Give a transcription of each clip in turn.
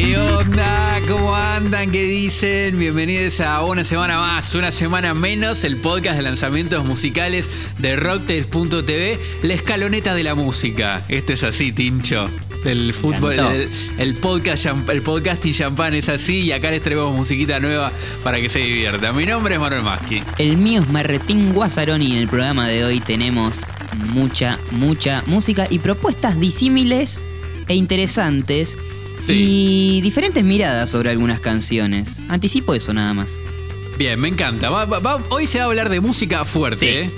¿Qué onda? ¿Cómo andan? ¿Qué dicen? Bienvenidos a una semana más, una semana menos, el podcast de lanzamientos musicales de Rocktails.tv, la escaloneta de la música. Esto es así, Tincho. El fútbol, el, el podcast, el podcasting champán es así y acá les traemos musiquita nueva para que se diviertan. Mi nombre es Manuel Maschi. El mío es Marretín Guasaroni y en el programa de hoy tenemos mucha, mucha música y propuestas disímiles e interesantes Sí. y diferentes miradas sobre algunas canciones. Anticipo eso nada más. Bien, me encanta. Va- va- va- hoy se va a hablar de música fuerte, Sí. ¿eh?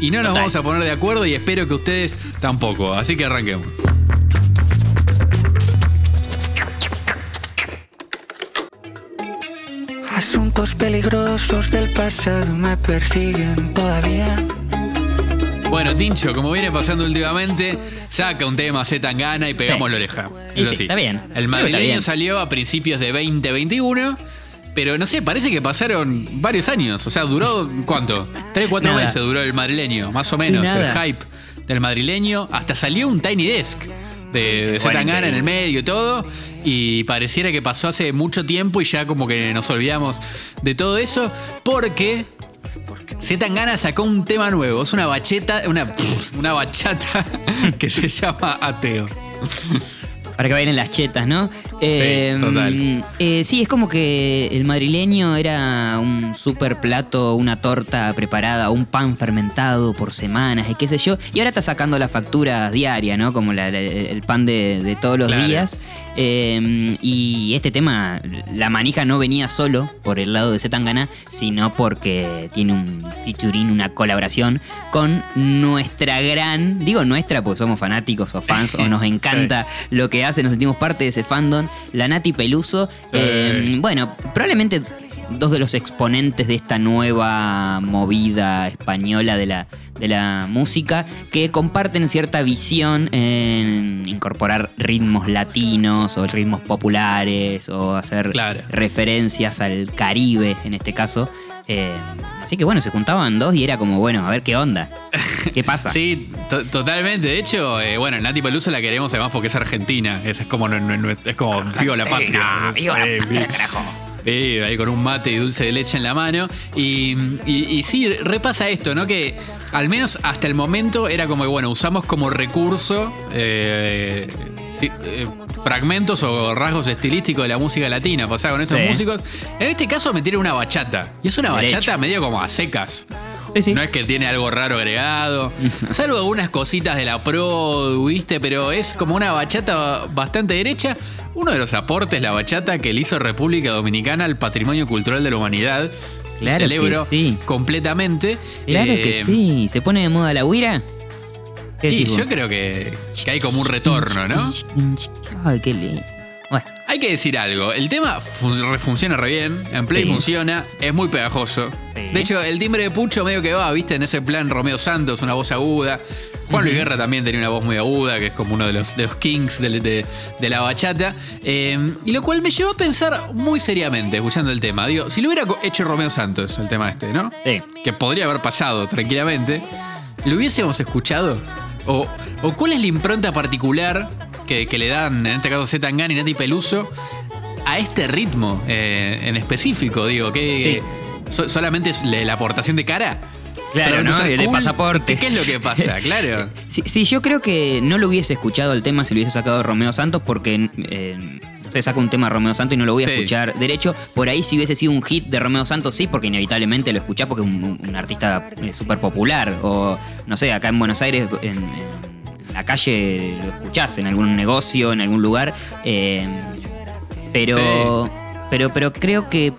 Y no nos Total. vamos a poner de acuerdo y espero que ustedes tampoco. Así que arranquemos. Asuntos peligrosos del pasado me persiguen todavía. Bueno, Tincho, como viene pasando últimamente, saca un tema Z Tangana y pegamos Sí. la oreja. Y Es sí, así. está bien. El Creo que está madrileño bien. salió a principios de 2021, pero no sé, parece que pasaron varios años. O sea, duró, ¿cuánto? Tres, cuatro Nada. meses duró el madrileño, más o menos, nada. el hype del madrileño. Hasta salió un Tiny Desk de, de Z Bueno, Tangana en el medio y todo. Y pareciera que pasó hace mucho tiempo y ya como que nos olvidamos de todo eso, porque Z Tangana sacó un tema nuevo. Es una bacheta, una, una bachata que se llama Ateo. Para que bailen las chetas, ¿no? Eh, total. eh, sí, es como que el madrileño era un super plato, una torta preparada, un pan fermentado por semanas y qué sé yo. Y ahora está sacando las facturas diarias, ¿no? Como la- la- el pan de, de todos los Claro. días. Eh, y este tema, la manija no venía solo por el lado de Zetangana, sino porque tiene un featuring, una colaboración con nuestra gran, digo nuestra porque somos fanáticos o fans o nos encanta lo que hace, nos sentimos parte de ese fandom, la Nati Peluso. Sí. Eh, bueno, probablemente dos de los exponentes de esta nueva movida española de la, de la música que comparten cierta visión en incorporar ritmos latinos o ritmos populares o hacer Claro. referencias al Caribe en este caso. Eh, así que bueno, se juntaban dos y era como, bueno, a ver qué onda. ¿Qué pasa? Sí, to- totalmente. De hecho, eh, bueno, Nati Peluso la queremos además porque es argentina. Es, es como, no- no- no- es como viva la patria. viva la patria, carajo. Sí, ahí con un mate y dulce de leche en la mano. Y, y- y sí, repasa esto, ¿no? Que al menos hasta el momento era como que, bueno, usamos como recurso eh, sí, eh, fragmentos o rasgos estilísticos de la música latina. Pasaba con esos Sí. músicos. En este caso me tiene una bachata. Y es una Derecho. bachata medio como a secas. Sí, sí. No es que tiene algo raro agregado. Salvo algunas cositas de la pro, ¿viste? Pero es como una bachata bastante derecha. Uno de los aportes, la bachata que le hizo República Dominicana al patrimonio cultural de la humanidad. Claro Celebro que sí. completamente. Claro Eh, que sí. ¿Se pone de moda la huira? ¿Qué Y yo creo que, que hay como un retorno, ¿no? Ay, qué lindo. Bueno, Hay que decir algo. El tema fun- funciona re bien. En Play Sí. funciona. Es muy pegajoso. Sí. De hecho, el timbre de Pucho medio que va, ¿viste? En ese plan Romeo Santos, una voz aguda. Juan Luis Guerra también tenía una voz muy aguda, que es como uno de los, de los kings de, de- de la bachata. Eh, y lo cual me llevó a pensar muy seriamente, escuchando el tema. Digo, si lo hubiera hecho Romeo Santos, el tema este, ¿no? sí. que podría haber pasado tranquilamente, ¿lo hubiésemos escuchado? ¿O, o cuál es la impronta particular que, que le dan, en este caso Z Tangana y Nati Peluso, a este ritmo eh, en específico? Digo, que so- solamente la, la aportación de cara. Claro, ¿no? Y de pasaporte. ¿Qué es lo que pasa? Claro. Sí, sí, yo creo que no lo hubiese escuchado el tema si lo hubiese sacado Romeo Santos porque eh, no sé, saca un tema Romeo Santos y no lo voy a Sí. escuchar derecho. Por ahí si hubiese sido un hit de Romeo Santos, sí, porque inevitablemente lo escuchás porque es un, un artista eh, súper popular. O no sé, acá en Buenos Aires, en, en la calle lo escuchás, en algún negocio, en algún lugar. eh, pero, pero, pero creo que,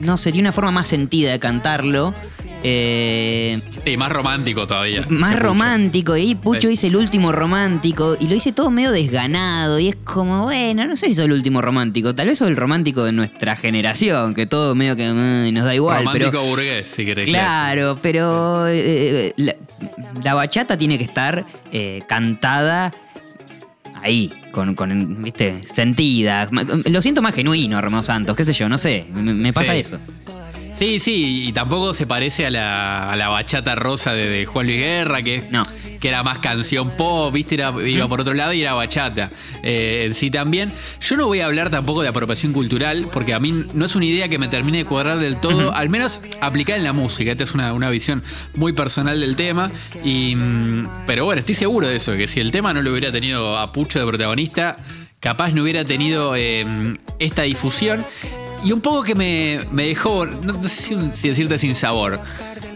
no sé, tiene una forma más sentida de cantarlo. eh, Sí, más romántico todavía. más romántico. Y Pucho Sí. dice el último romántico. Y lo dice todo medio desganado. Y es como, bueno, no sé si soy el último romántico. Tal vez soy el romántico de nuestra generación. Que todo medio que mm, nos da igual. Romántico pero, burgués, si querés. Claro, pero eh, eh, la, la bachata tiene que estar eh, cantada ahí, con, con, viste, sentida. Lo siento más genuino, Romeo Santos, qué sé yo, no sé, me, me pasa Sí. eso. Sí, sí, y tampoco se parece a la, a la bachata rosa de, de Juan Luis Guerra, que No. que era más canción pop, viste, Era- iba por otro lado y era bachata eh, en sí también. Yo no voy a hablar tampoco de apropiación cultural, porque a mí no es una idea que me termine de cuadrar del todo, al menos aplicar en la música. Esta es una, una visión muy personal del tema. Y, mm, pero bueno, estoy seguro de eso, que si el tema no lo hubiera tenido a Pucho de protagonista, capaz no hubiera tenido eh, esta difusión. Y un poco que me, me dejó, no, no sé si, si decirte sin sabor,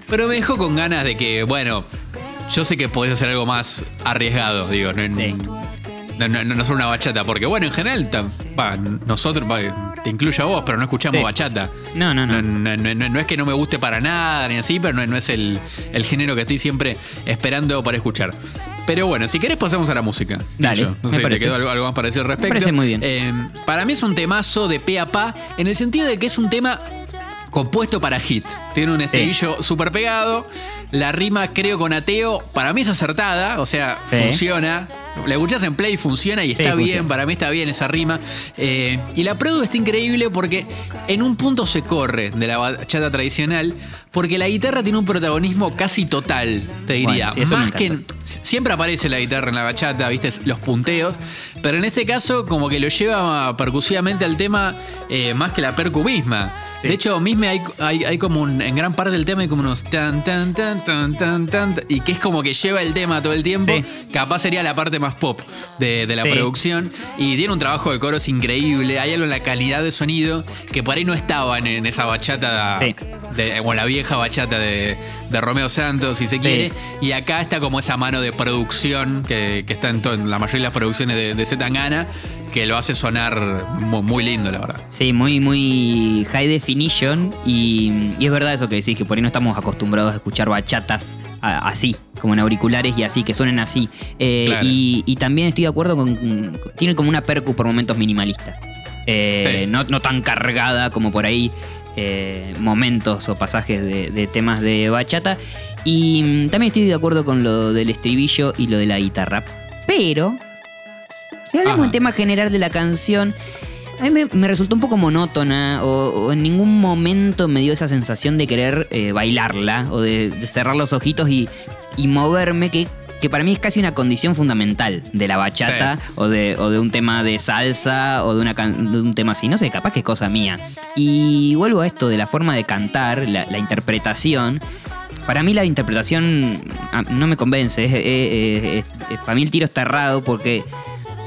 pero me dejó con ganas de que, bueno, yo sé que podés hacer algo más arriesgado, digo, no, Sí. no, no, no solo una bachata, porque bueno, en general, va, nosotros, va, te incluyo a vos, pero no escuchamos Sí. bachata. No, no, no. No, no- no- no es que no me guste para nada ni así, pero no, es el, el género que estoy siempre esperando para escuchar. Pero bueno, si querés pasamos a la música. Dale, no me sé, ¿te parece. quedó algo, algo más para decir al respecto? parece muy bien. Eh, para mí es un temazo de pe a pa, en el sentido de que es un tema compuesto para hit. Tiene un estribillo súper pegado. La rima, creo, con ateo, para mí es acertada, o sea, Sí. funciona. La escuchás en play, funciona y Sí, está bien, funciona. para mí está bien esa rima. Eh, y la produ está increíble porque en un punto se corre de la bachata tradicional, porque la guitarra tiene un protagonismo casi total, te diría. Bueno, sí, Más que siempre aparece la guitarra en la bachata, viste, los punteos, pero en este caso como que lo lleva percusivamente al tema eh, más que la percu misma. Sí. De hecho, misma hay, hay, hay como un, en gran parte del tema hay como unos tan, tan, tan, tan, tan, tan, y que es como que lleva el tema todo el tiempo. Capaz sería la parte más pop de, de la Sí. producción. Y tiene un trabajo de coros increíble. Hay algo en la calidad de sonido que por ahí no estaba en, esa bachata, Sí. de, o la vieja bachata de, de Romeo Santos, si se quiere. Y acá está como esa mano de producción que, que está en, la mayoría de las producciones de, de Zetangana, que lo hace sonar mu- muy, lindo, la verdad. Sí, muy, muy high definition. Y, y es verdad eso que decís, que por ahí no estamos acostumbrados a escuchar bachatas a- así, como en auriculares y así, que suenen así. Eh, Claro. y, y también estoy de acuerdo con. Tiene como una percu por momentos minimalista. Eh, Sí. no, no tan cargada como por ahí. eh, momentos o pasajes de, de temas de bachata. Y mm, también estoy de acuerdo con lo del estribillo y lo de la guitarra. Pero, si hablamos Ajá. en tema general de la canción, a mí me, me resultó un poco monótona o, o en ningún momento me dio esa sensación de querer eh, bailarla o de, de cerrar los ojitos y, y moverme, que, que para mí es casi una condición fundamental de la bachata o, de, o de un tema de salsa o de, una de un tema así. No sé, capaz que es cosa mía. Y vuelvo a esto de la forma de cantar, la, la interpretación. Para mí la interpretación ah, no me convence. Es- es- es- es- para mí el tiro está errado porque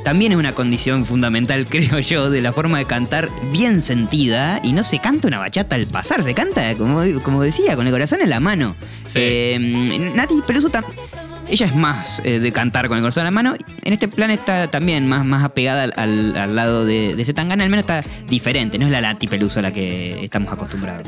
también es una condición fundamental, creo yo, de la forma de cantar bien sentida. Y no se canta una bachata al pasar, se canta, como, como decía, con el corazón en la mano. Sí. Eh, Nati Peluso ella es más eh, de cantar con el corazón en la mano. En este plan está también más, más apegada al, al- lado de, de Zetangana, al menos está diferente, no es la Nati Peluso a la que estamos acostumbrados.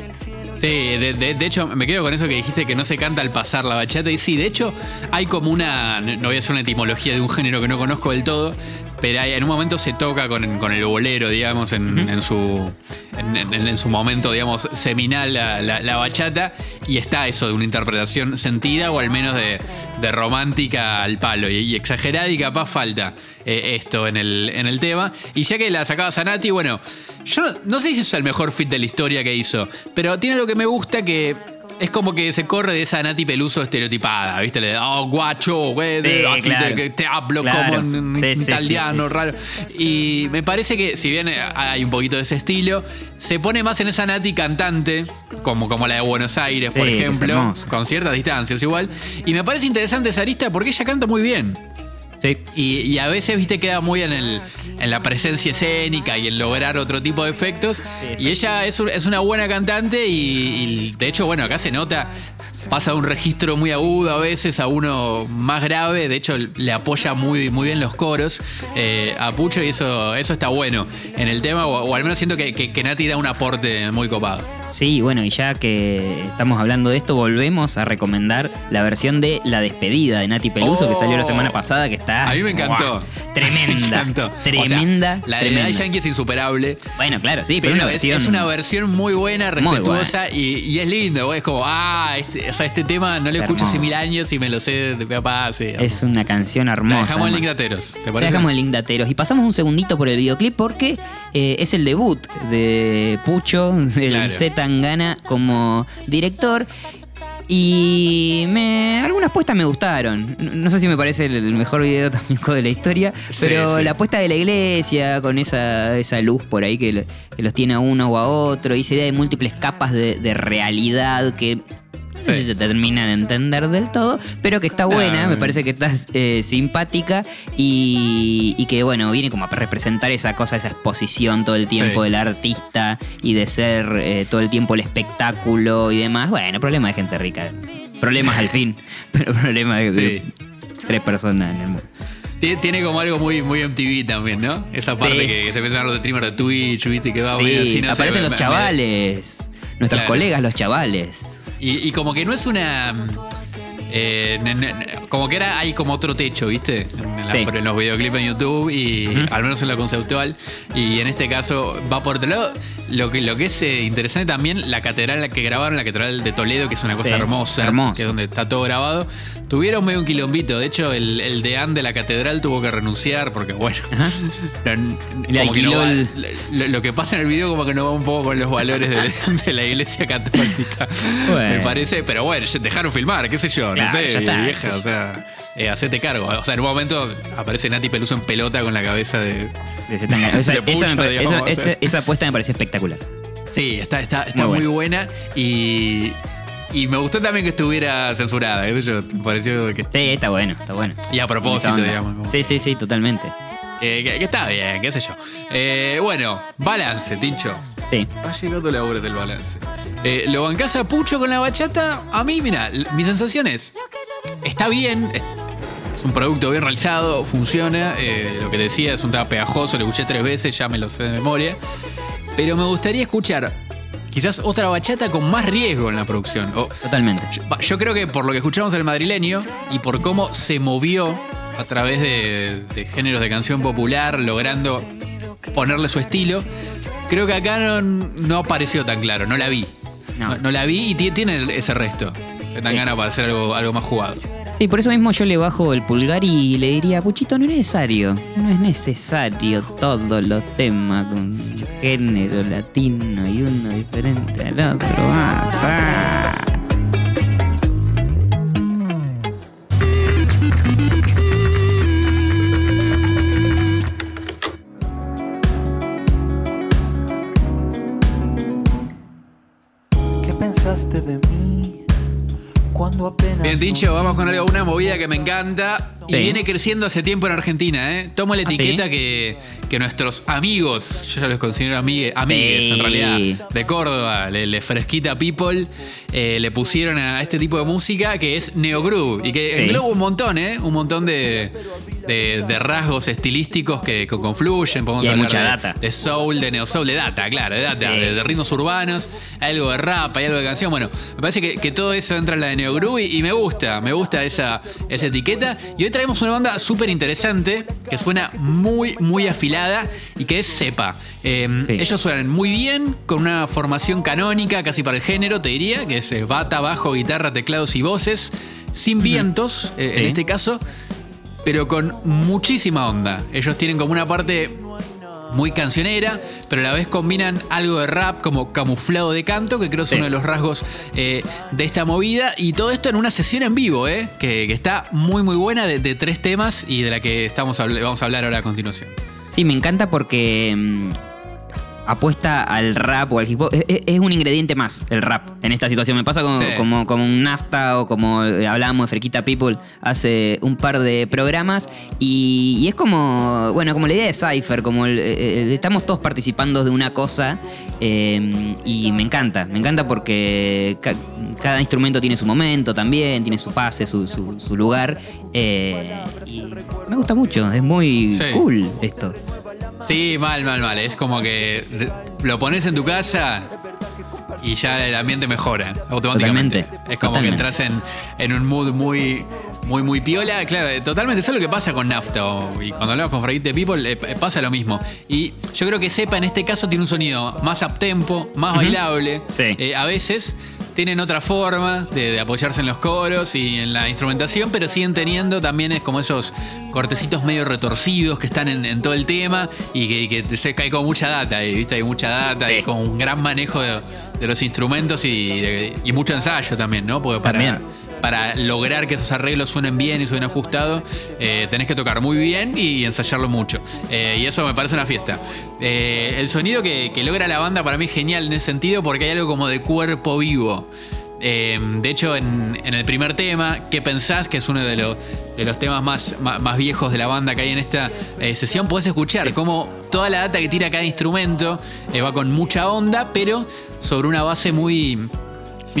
Sí, de, de- de hecho, me quedo con eso que dijiste que no se canta al pasar la bachata. Y sí, de hecho, hay como una. No voy a hacer una etimología de un género que no conozco del todo, pero hay- en un momento se toca con, con el bolero, digamos, en, en su. En, en- en su momento, digamos, seminal la, la- la bachata. Y está eso de una interpretación sentida o al menos de, de romántica al palo. Y, y exagerada y capaz falta eh, esto en el, en el tema. Y ya que la sacabas a Nati, bueno, yo no, no sé si es el mejor fit de la historia que hizo, pero tiene algo que me gusta que es como que se corre de esa Nati Peluso estereotipada, ¿viste? Le oh, guacho, güey, Sí, así claro. te, hablo Claro. como en Sí, italiano, sí, raro. Y me parece que, si bien hay un poquito de ese estilo, se pone más en esa Nati cantante, como, como la de Buenos Aires, por ejemplo, con ciertas distancias igual. Y me parece interesante esa arista porque ella canta muy bien. Sí. Y, y a veces, viste, queda muy en, el, en la presencia escénica y en lograr otro tipo de efectos. y ella es, un- es una buena cantante y, y, de hecho, bueno, acá se nota, pasa de un registro muy agudo a veces a uno más grave. De hecho, le apoya muy, muy bien los coros eh, a Pucho y eso, eso está bueno en el tema, o, o al menos siento que, que, que Nati da un aporte muy copado. Sí, bueno, y ya que estamos hablando de esto, volvemos a recomendar la versión de La Despedida de Nati Peluso, que salió la semana pasada, que está... A mí me encantó. Tremenda. Me encantó. O sea, Tremenda. la de tremenda. Daddy Yankee es insuperable. Bueno, claro, sí, pero, Pero una es, versión... es una versión muy buena, Muy respetuosa y, y es lindo. Es como, ah, este, o sea, este tema no lo Es escucho hace mil años y me lo sé de papá. Sí, Es una canción La hermosa. dejamos en link de ateros, ¿te dejamos el link de Ateros. Y pasamos un segundito por el videoclip porque eh, es el debut de Pucho, del Claro. Z Tangana como director. Y me, algunas puestas me gustaron. No, sé si me parece el, mejor video también de la historia, pero sí. la puesta de la iglesia con esa, esa luz por ahí que, que los tiene a uno o a otro, y esa idea de múltiples capas de, de realidad que no sé Sí. si se termina de entender del todo, pero que está buena, me parece que está eh, simpática y, y que bueno, viene como a representar esa cosa, esa exposición todo el tiempo Sí. del artista y de ser eh, todo el tiempo el espectáculo y demás. Bueno, problema de gente rica. Problemas al fin, pero problemas de, de Sí. tres personas en el mundo. Tie- Tiene como algo muy, muy MTV también, ¿no? Esa parte Sí. que se empiezan los streamers de Twitch, viste, que va medio así, Sí, no aparecen los me- chavales, nuestros Claro. colegas los chavales. Y, como que no es una. Eh, como que era, hay como otro techo, ¿viste? En, la- Sí. en los videoclips en YouTube y al menos en lo conceptual. Y en este caso va por otro lado. Lo que, lo que es eh, interesante también, la catedral que grabaron, la catedral de Toledo, que es una cosa Sí, hermosa, hermoso. que es donde está todo grabado. Tuvieron medio un quilombito. De hecho, el, el deán de la catedral tuvo que renunciar porque, bueno, Ajá. no- Le como que no alquiló va- el- lo, lo que pasa en el video como que no va un poco con los valores de, de la iglesia católica. Bueno. Me parece, pero bueno, dejaron filmar, qué sé yo, Claro, no sé, ya está, vieja, sí. o sea, eh, hacete cargo. O sea, en un momento aparece Nati Peluso en pelota con la cabeza de. De esa, De esa pucha, me pare- digamos, esa- o sea. esa- esa apuesta me pareció espectacular. Sí, está, está, está Muy muy, buena y. Y me gustó también que estuviera censurada, sé yo, me pareció que. Sí, está bueno, está bueno. Y a propósito, digamos. como- Sí, sí, sí, totalmente. eh, que, que está bien, qué sé yo. Eh, bueno, balance, Tincho. Sí. Ha llegado la hora del balance. Eh, ¿Lo bancás a Pucho con la bachata? A mí, mira, mi sensación es. Está bien, es, un producto bien realizado, funciona. eh, lo que decía es un tema pegajoso, lo escuché tres veces, ya me lo sé de memoria. Pero me gustaría escuchar quizás otra bachata con más riesgo en la producción. O- Totalmente. yo, va, yo creo que por lo que escuchamos al madrileño y por cómo se movió a través de, de géneros de canción popular, logrando ponerle su estilo, creo que acá no, no apareció tan claro, no la vi. No. No, no la vi y ti- tiene ese resto. Se dan Sí. ganas para hacer algo, algo más jugado. Sí, por eso mismo yo le bajo el pulgar y le diría, Puchito, no es necesario. No es necesario todos los temas con género latino y uno diferente al otro. Ah, ah. Bien, nos vamos con algo, una movida que me encanta y Sí. viene creciendo hace tiempo en Argentina, ¿eh? Tomo la ¿Ah, sí? etiqueta que, que nuestros amigos, yo ya los considero amigue- amigues Sí. en realidad, de Córdoba, le, le fresquita people, eh, le pusieron a este tipo de música que es Neo Groove y que Sí. engloba un montón, ¿eh? Un montón de, de- de rasgos estilísticos que, confluyen. Podemos Y hay hablar mucha de, data. de soul, de neo soul, de data, claro, de data, Sí, de, ritmos urbanos, algo de rap, hay algo de canción. Bueno, me parece que, que todo eso entra en la de Neo Groove y, y me gusta, me gusta esa, esa etiqueta. Y hoy traemos una banda súper interesante que suena muy, muy afilada y que es Cepa. Eh, Sí. Ellos suenan muy bien, con una formación canónica casi para el género, te diría, que es bata, bajo, guitarra, teclados y voces, sin vientos eh, en este caso pero con muchísima onda. Ellos tienen como una parte muy cancionera, pero a la vez combinan algo de rap como camuflado de canto, que creo es Sí. uno de los rasgos eh, de esta movida. Y todo esto en una sesión en vivo, eh, que, que está muy muy buena de, de tres temas y de la que estamos, vamos a hablar ahora a continuación. Sí, me encanta porque mm, apuesta al rap o al hip hop. Es, un ingrediente más el rap en esta situación. Me pasa como, Sí. como, como un nafta o como eh, hablábamos de Frequita People hace un par de programas. Y, y es como, bueno, como la idea de Cypher, como el- eh, eh, estamos todos participando de una cosa. eh, y me encanta, me encanta porque ca- cada instrumento tiene su momento también, tiene su pase, su, su- su lugar. eh, y me gusta mucho, es muy Sí. cool esto. Sí, mal, mal, mal. Es como que lo pones en tu casa y ya el ambiente mejora automáticamente. Totalmente, Es como totalmente. que entras en, en un mood muy, muy, muy piola. Claro, eh, totalmente. Eso es lo que pasa con Nafta. o- y cuando hablamos con the People, eh, eh, pasa lo mismo. Y yo creo que Sepa en este caso tiene un sonido más uptempo, más bailable. Sí. eh, a veces. Tienen otra forma de, de apoyarse en los coros y en la instrumentación, pero siguen teniendo también es como esos cortecitos medio retorcidos que están en, en todo el tema y que, que se cae con mucha data, y, ¿viste? Hay mucha data y con un gran manejo de, de los instrumentos y, de- y mucho ensayo también, ¿no? Porque para, También. Para lograr que esos arreglos suenen bien y suenen ajustados, eh, tenés que tocar muy bien y ensayarlo mucho. Eh, y eso me parece una fiesta. Eh, el sonido que, que logra la banda para mí es genial en ese sentido porque hay algo como de cuerpo vivo. Eh, de hecho, en, en el primer tema, ¿Qué pensás? Que es uno de, los de los temas más, más, más viejos de la banda que hay en esta eh, sesión, podés escuchar cómo toda la data que tira cada instrumento eh, va con mucha onda, pero sobre una base muy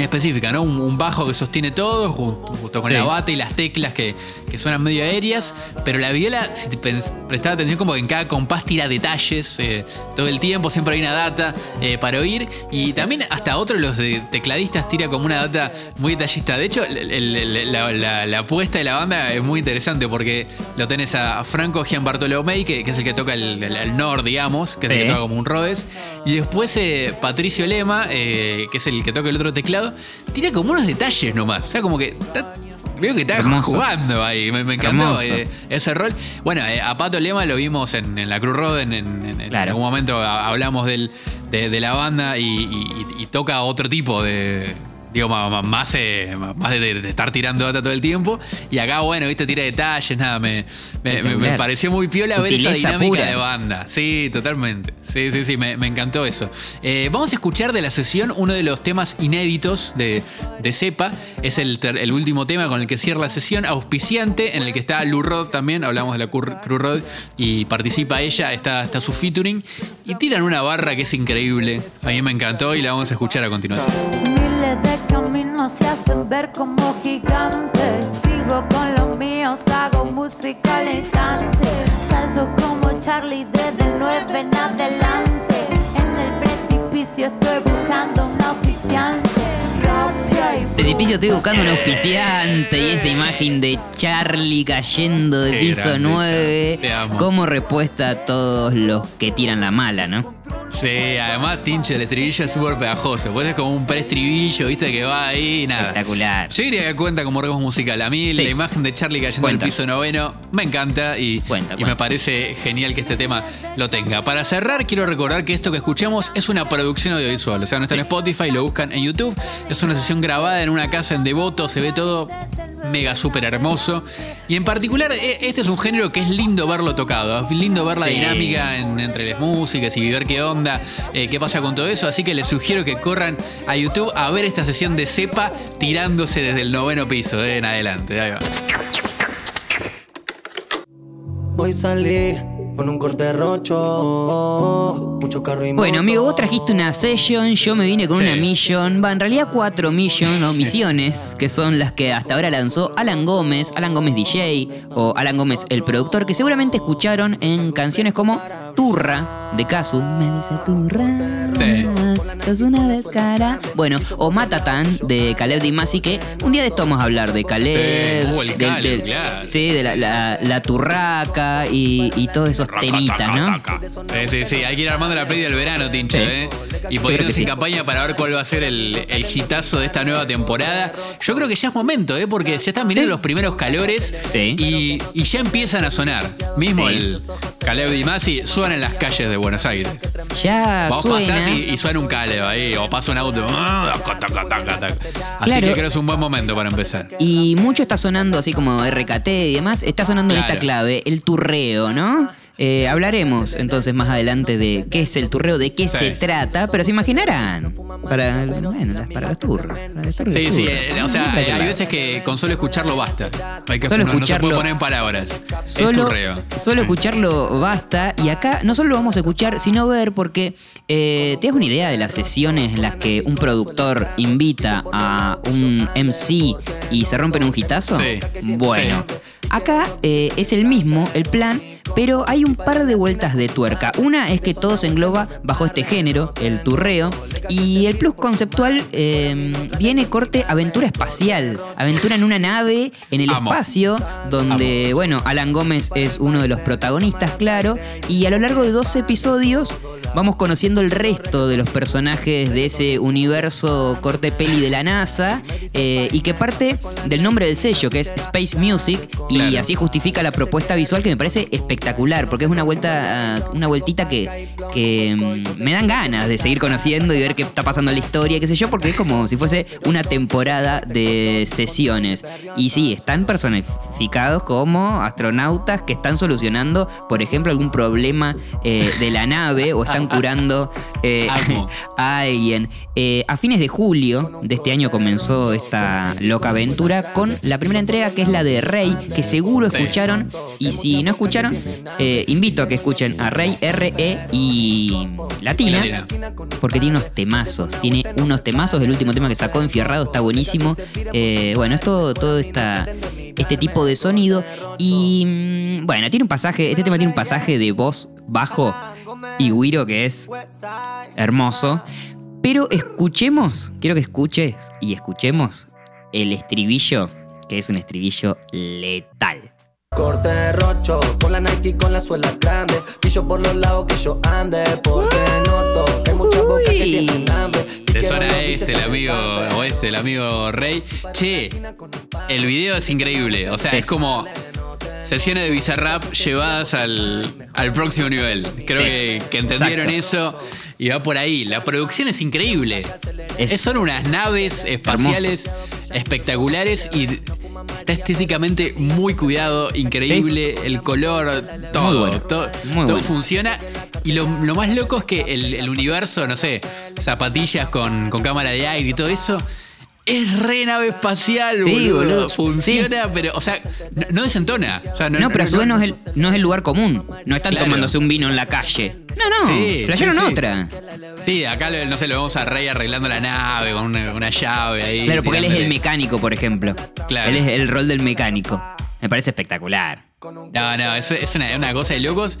específica, ¿no? Un, un bajo que sostiene todo, junto, junto con Sí. la bata y las teclas que, que suenan medio aéreas, pero la viola, si te prestás atención, como que en cada compás tira detalles eh, todo el tiempo, siempre hay una data eh, para oír, y también hasta otro de los de tecladistas tira como una data muy detallista. De hecho, el- el- la, la- la apuesta de la banda es muy interesante porque lo tenés a Franco Gianbartolomei, que, que es el que toca el, Nord, digamos, que es el que toca como un Rhodes, y después eh, Patricio Lema, que es el que toca el otro teclado, tira como unos detalles nomás. O sea, como que veo que está Hermoso. jugando ahí. Me, me encantó eh, ese rol. Bueno, eh, a Pato Lema lo vimos en, en la Cruz Road, en, algún momento hablamos del- de, de la banda y, y- y toca otro tipo de. Digo, ma- más, eh, más de, de estar tirando data todo el tiempo. Y acá, bueno, viste, tira detalles, nada. Me, me- me- me Entender. pareció muy piola ver esa dinámica pura. de banda. Sí, totalmente. Sí, sí, sí, me, encantó eso. Eh, vamos a escuchar de la sesión uno de los temas inéditos de, de Cepa. Es el, el último tema con el que cierra la sesión, auspiciante, en el que está Lou Rod también. Hablamos de la Cruz Rod y participa ella, está, está su featuring. Y tiran una barra que es increíble. A mí me encantó y la vamos a escuchar a continuación. Se hacen ver como gigantes. Sigo con los míos, hago música al instante. Salto como Charlie desde el 9 en adelante. En el precipicio estoy buscando un y Precipicio estoy buscando un auspiciante y esa imagen de Charlie cayendo de Qué piso grande, 9 Charlie, te amo. como respuesta a todos los que tiran la mala, ¿no? Sí, además, Tincho, el estribillo es súper pegajoso. Pues es como un preestribillo, viste, que va ahí nada. Espectacular. Yo diría que cuenta como ritmo musical. A mí Sí. la imagen de Charlie cayendo Cuenta. del piso noveno me encanta y, Cuenta, y cuenta. me parece genial que este tema lo tenga. Para cerrar, quiero recordar que esto que escuchamos es una producción audiovisual. O sea, no está en Spotify, lo buscan en YouTube. Es una sesión grabada en una casa en Devoto, se ve todo mega súper hermoso. Y en particular, e- este es un género que es lindo verlo tocado. Es lindo ver la Sí. dinámica en- entre las músicas y ver qué onda, eh, qué pasa con todo eso. Así que les sugiero que corran a YouTube a ver esta sesión de cepa tirándose desde el noveno piso eh, en adelante. Ahí va. Hoy salí con un corte rocho, mucho carro y Bueno, amigo, vos trajiste una session, yo me vine con Sí. una mission. Va, en realidad cuatro mission o misiones, que son las que hasta ahora lanzó Alan Gómez, Alan Gómez DJ o Alan Gómez el productor, que seguramente escucharon en canciones como Turra de Kazu. Me dice Turra. Sos una descara. Bueno, o Matatán de Caleb Dimasi, que un día de esto vamos a hablar de Caleb. Sí, uh, el del- Caleb, del- claro. Sí, de la, la- la turraca y, y todos esos temitas, ¿no? Sí, sí, sí. Hay que ir armando la play del verano, Tincho, Sí. ¿eh? Y ponernos en campaña para ver cuál va a ser el, el hitazo de esta nueva temporada. Yo creo que ya es momento, ¿eh? Porque ya están viniendo los primeros calores Sí. y, y ya empiezan a sonar. Mismo el Caleb Di Masi suena en las calles de Buenos Aires. Ya Vos suena. pasás y, y suena un Caleb ahí, o pasa un auto. Así Claro. que creo que es un buen momento para empezar. Y mucho está sonando así como RKT y demás, está sonando en esta clave, el turreo, ¿no? Eh, hablaremos entonces más adelante de qué es el turreo, de qué Sí. se trata, pero se imaginarán para, bueno, para turros de Sí, sí, eh, o sea, hay la- veces que con solo escucharlo basta. Hay que Solo no, no se escucharlo- puede poner en palabras. Solo, turreo. solo escucharlo basta. Y acá no solo lo vamos a escuchar, sino ver, porque eh, te das una idea de las sesiones en las que un productor invita a un MC y se rompen un hitazo. Sí, Bueno, sí. acá eh, es el mismo, el plan. Pero hay un par de vueltas de tuerca. Una es que todo se engloba bajo este género, el turreo. Y el plus conceptual eh, viene corte aventura espacial. Aventura en una nave, en el Amo. espacio, donde, bueno, Alan Gómez es uno de los protagonistas, claro, y a lo largo de dos episodios vamos conociendo el resto de los personajes de ese universo corte peli de la NASA eh, y que parte del nombre del sello, que es Space Music, y Claro. así justifica la propuesta visual que me parece espectacular, porque es una vuelta, ah, una vueltita que, que mm, me dan ganas de seguir conociendo y ver qué está pasando en la historia, qué sé yo, porque es como si fuese una temporada de sesiones. Y sí, están personificados como astronautas que están solucionando, por ejemplo, algún problema eh, de la nave o están curando eh, a alguien. Eh, a fines de julio de este año comenzó esta loca aventura con la primera entrega que es la de Rey, que seguro Sí. escucharon. Y si no escucharon, eh, invito a que escuchen a Rey, R-E y Latina. Y Latina. Porque tiene unos temazos, tiene unos temazos. El último tema que sacó Enfierrado está buenísimo. Bueno, es todo, todo esta, este tipo de sonido. Y mm, bueno, tiene un pasaje, este tema tiene un pasaje de voz bajo y guiro que es hermoso. Pero escuchemos, quiero que escuches y escuchemos el estribillo, que es un estribillo letal. Corte rocho, con la Nike y con la suela grande. Pillo por los lados que yo ande, porque noto que hay muchas bocas que tienen hambre. Te suena este, el de amigo cambio. oeste, el amigo Rey. Che, el video es increíble. O sea, Sí. es como sesiones de Bizarrap llevadas al, al próximo nivel. Creo que, que entendieron eso y va por ahí. La producción es increíble. Es- son unas naves espaciales espectaculares y está estéticamente muy cuidado, increíble. El color, todo. bueno, todo muy todo bueno. funciona. Y lo, lo más loco es que el, el universo, no sé, zapatillas con, con cámara de aire y todo eso. Es re nave espacial, Sí, boludo. boludo. Funciona, pero, o sea, no, no desentona. O sea, no, No, pero a su vez no es el, no es el lugar común. No están Claro. tomándose un vino en la calle. No, no. Sí, flashearon sí, otra. Sí, acá no sé, lo vemos a Rey arreglando la nave con una, una llave ahí. Claro, porque él es el mecánico, por ejemplo. Claro. Él es el rol del mecánico. Me parece espectacular. No, no, eso es una, una cosa de locos.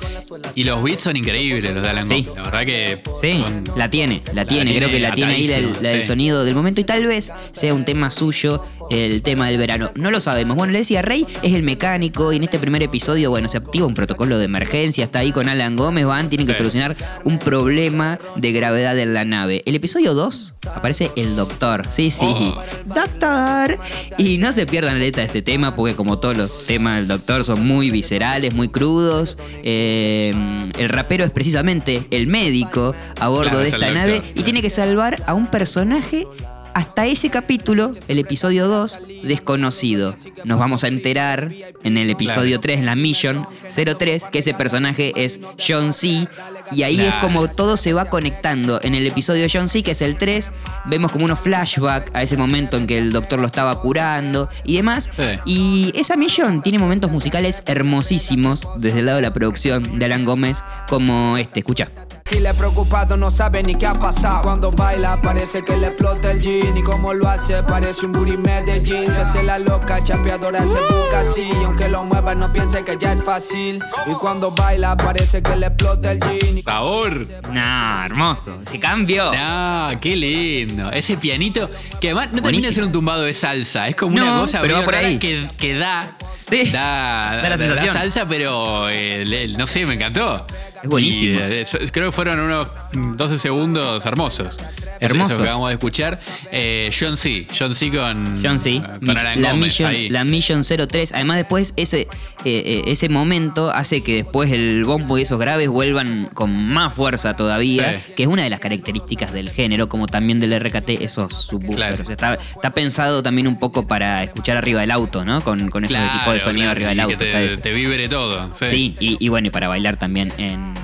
Y los beats son increíbles, los de Alan Sí. La verdad que Sí, son. la tiene, la tiene, tiene creo que la tiene ahí la, del sonido del momento y tal vez sea un tema suyo el tema del verano. No lo sabemos. Bueno, le decía, Rey es el mecánico y en este primer episodio, bueno, se activa un protocolo de emergencia, está ahí con Alan Gómez, van, tienen que Sí. solucionar un problema de gravedad en la nave. El episodio 2 aparece el doctor, sí, sí, Oh. doctor. Y no se pierdan la letra de este tema porque como todos los temas del doctor son muy viscerales, muy crudos. Eh, el rapero es precisamente el médico a bordo Claro, de esta nave y tiene que salvar a un personaje hasta ese capítulo, el episodio 2, desconocido. Nos vamos a enterar en el episodio Claro. 3, en la Mission 03, que ese personaje es John C. Y ahí es como todo se va conectando. En el episodio John C, que es el 3, vemos como unos flashbacks a ese momento en que el doctor lo estaba curando y demás. Sí. Y esa Mission tiene momentos musicales hermosísimos desde el lado de la producción de Alan Gómez, como este, escucha. Y le preocupado no sabe ni qué ha pasado Cuando baila parece que le explota el jean Y como lo hace parece un booty Medellín Se hace la loca, chapeadora se busca así Y aunque lo mueva no piense que ya es fácil Y cuando baila parece que le explota el jean Y Favor. Nah, hermoso. Ese cambio. No, qué lindo. Ese pianito, que además no termina de ser un tumbado de salsa. Es como No, una cosa pero va por ahí. Que, que da. Sí, Da, da la sensación. salsa, pero eh, le- no sé, me encantó. Es buenísimo. Y, eh, creo que fueron unos 12 segundos hermosos. Eso- Hermoso. Eso que acabamos de escuchar. Eh, John C. John C. con, John C. con Mis- Alan la, Gómez mission, ahí. la Mission 03. Además, después ese, eh, eh, ese momento hace que después el bombo y esos graves vuelvan con más fuerza todavía, Sí. que es una de las características del género, como también del RKT, esos subwoofers. Claro. Está, está pensado también un poco para escuchar arriba del auto, ¿no? Con, con esos Claro, tipos de sonido claro, arriba del auto. Que te, vibre todo. Sí. Sí, y, y bueno, y para bailar también en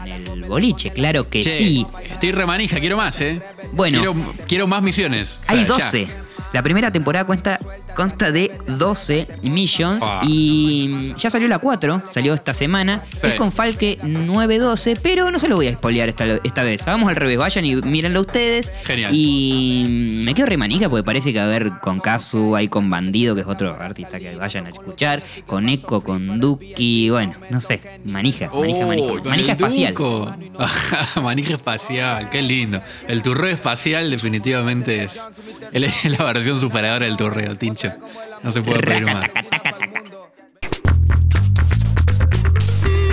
boliche, claro que Che, sí. Estoy remanija, quiero más, ¿eh? Bueno. Quiero, quiero más misiones. O Hay sea, ya. 12. La primera temporada cuenta, consta de 12 missions Ah. y ya salió la 4, salió esta semana. Sí. Es con Falke 912, pero no se lo voy a spoilear esta, esta vez. Vamos al revés, vayan y mírenlo ustedes. Genial. Y me quedo re manija porque parece que va a haber con Kazu, hay con Bandido, que es otro artista que vayan a escuchar, con Echo, con Duki, bueno, no sé, manija, manija, Oh, manija. Manija espacial. Manija espacial, qué lindo. El turreo espacial definitivamente es, es la versión superadora del turreo, Tincho. No se puede pedir más.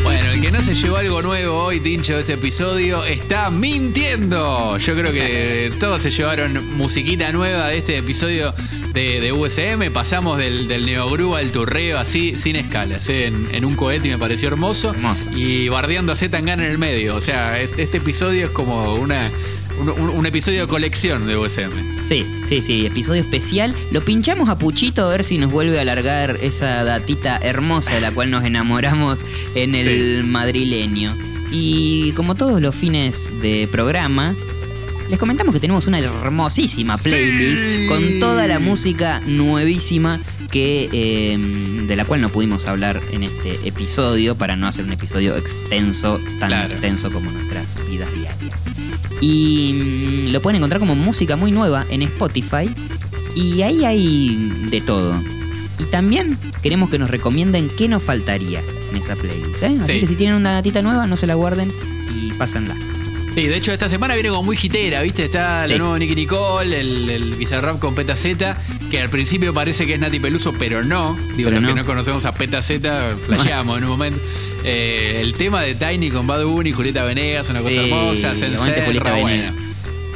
Bueno, el que no se llevó algo nuevo hoy, Tincho, de este episodio, está mintiendo. Yo creo que todos se llevaron musiquita nueva de este episodio de, de USM. Pasamos del, del neogru al turreo así, sin escalas, ¿eh? en, en un cohete y me pareció hermoso. Hermoso. Y bardeando a Zetangana en el medio. O sea, es- este episodio es como una, un, un- un episodio de colección de USM. Sí, sí, sí, episodio especial. Lo pinchamos a Puchito a ver si nos vuelve a alargar esa datita hermosa de la cual nos enamoramos en el madrileño. Y como todos los fines de programa, les comentamos que tenemos una hermosísima playlist Sí. con toda la música nuevísima que eh, de la cual no pudimos hablar en este episodio para no hacer un episodio extenso, tan Claro. extenso como nuestras vidas diarias. Y mm, lo pueden encontrar como música muy nueva en Spotify. Y ahí hay de todo. Y también queremos que nos recomienden qué nos faltaría en esa playlist. ¿eh? Así Sí. que si tienen una datita nueva, no se la guarden y pásenla. Sí, de hecho esta semana viene como muy hitera, ¿viste? Está Sí. lo nuevo Nicky Nicole, el, el Bizarrap con Peta Z, que al principio parece que es Nati Peluso, pero no. Digo, Pero los que no. no conocemos a Peta Z, flasheamos en un momento. Eh, el tema de Tiny con Bad Bunny, Julieta Venegas, una cosa Sí, hermosa, Sensei, buena.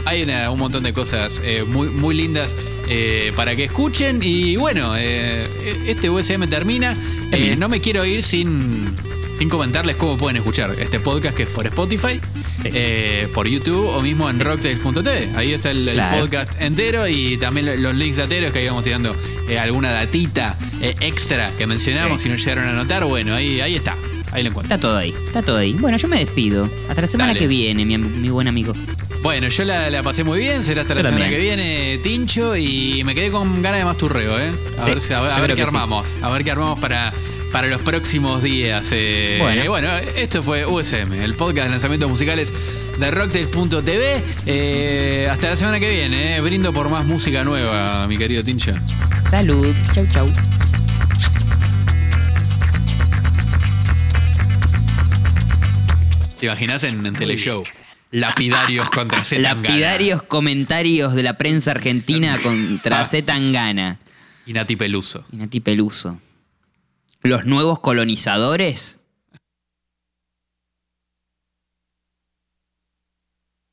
Hay una- un montón de cosas eh, muy, muy lindas eh, para que escuchen. Y bueno, este USM termina. Termina. No me quiero ir sin, sin comentarles cómo pueden escuchar este podcast que es por Spotify, Sí. eh, por YouTube o mismo en rocktails.tv. Ahí está el, el Claro. podcast entero y también lo- los links ateros que ahí vamos tirando eh, alguna datita eh, extra que mencionamos Sí. si no llegaron a anotar. Bueno, ahí, ahí está. Ahí lo encuentran. Está todo ahí, está todo ahí. Bueno, yo me despido. Hasta la semana Dale. que viene, mi, buen amigo. Bueno, yo la, la pasé muy bien, será hasta la Yo semana también. que viene, Tincho, y me quedé con ganas de más turreo, ¿eh? A Sí, ver, a a ver qué sí. armamos, a ver qué armamos para, para los próximos días. eh. Bueno. Bueno, esto fue USM, el podcast de lanzamientos musicales de Rocktail.tv. Eh, hasta la semana que viene, eh. brindo por más música nueva, mi querido Tincho. Salud, chau chau. ¿Te imaginas en, en Teleshow? Lapidarios contra Z Lapidarios comentarios de la prensa argentina contra Ah. Z Tangana y Nati Peluso. y Nati Peluso. Los nuevos colonizadores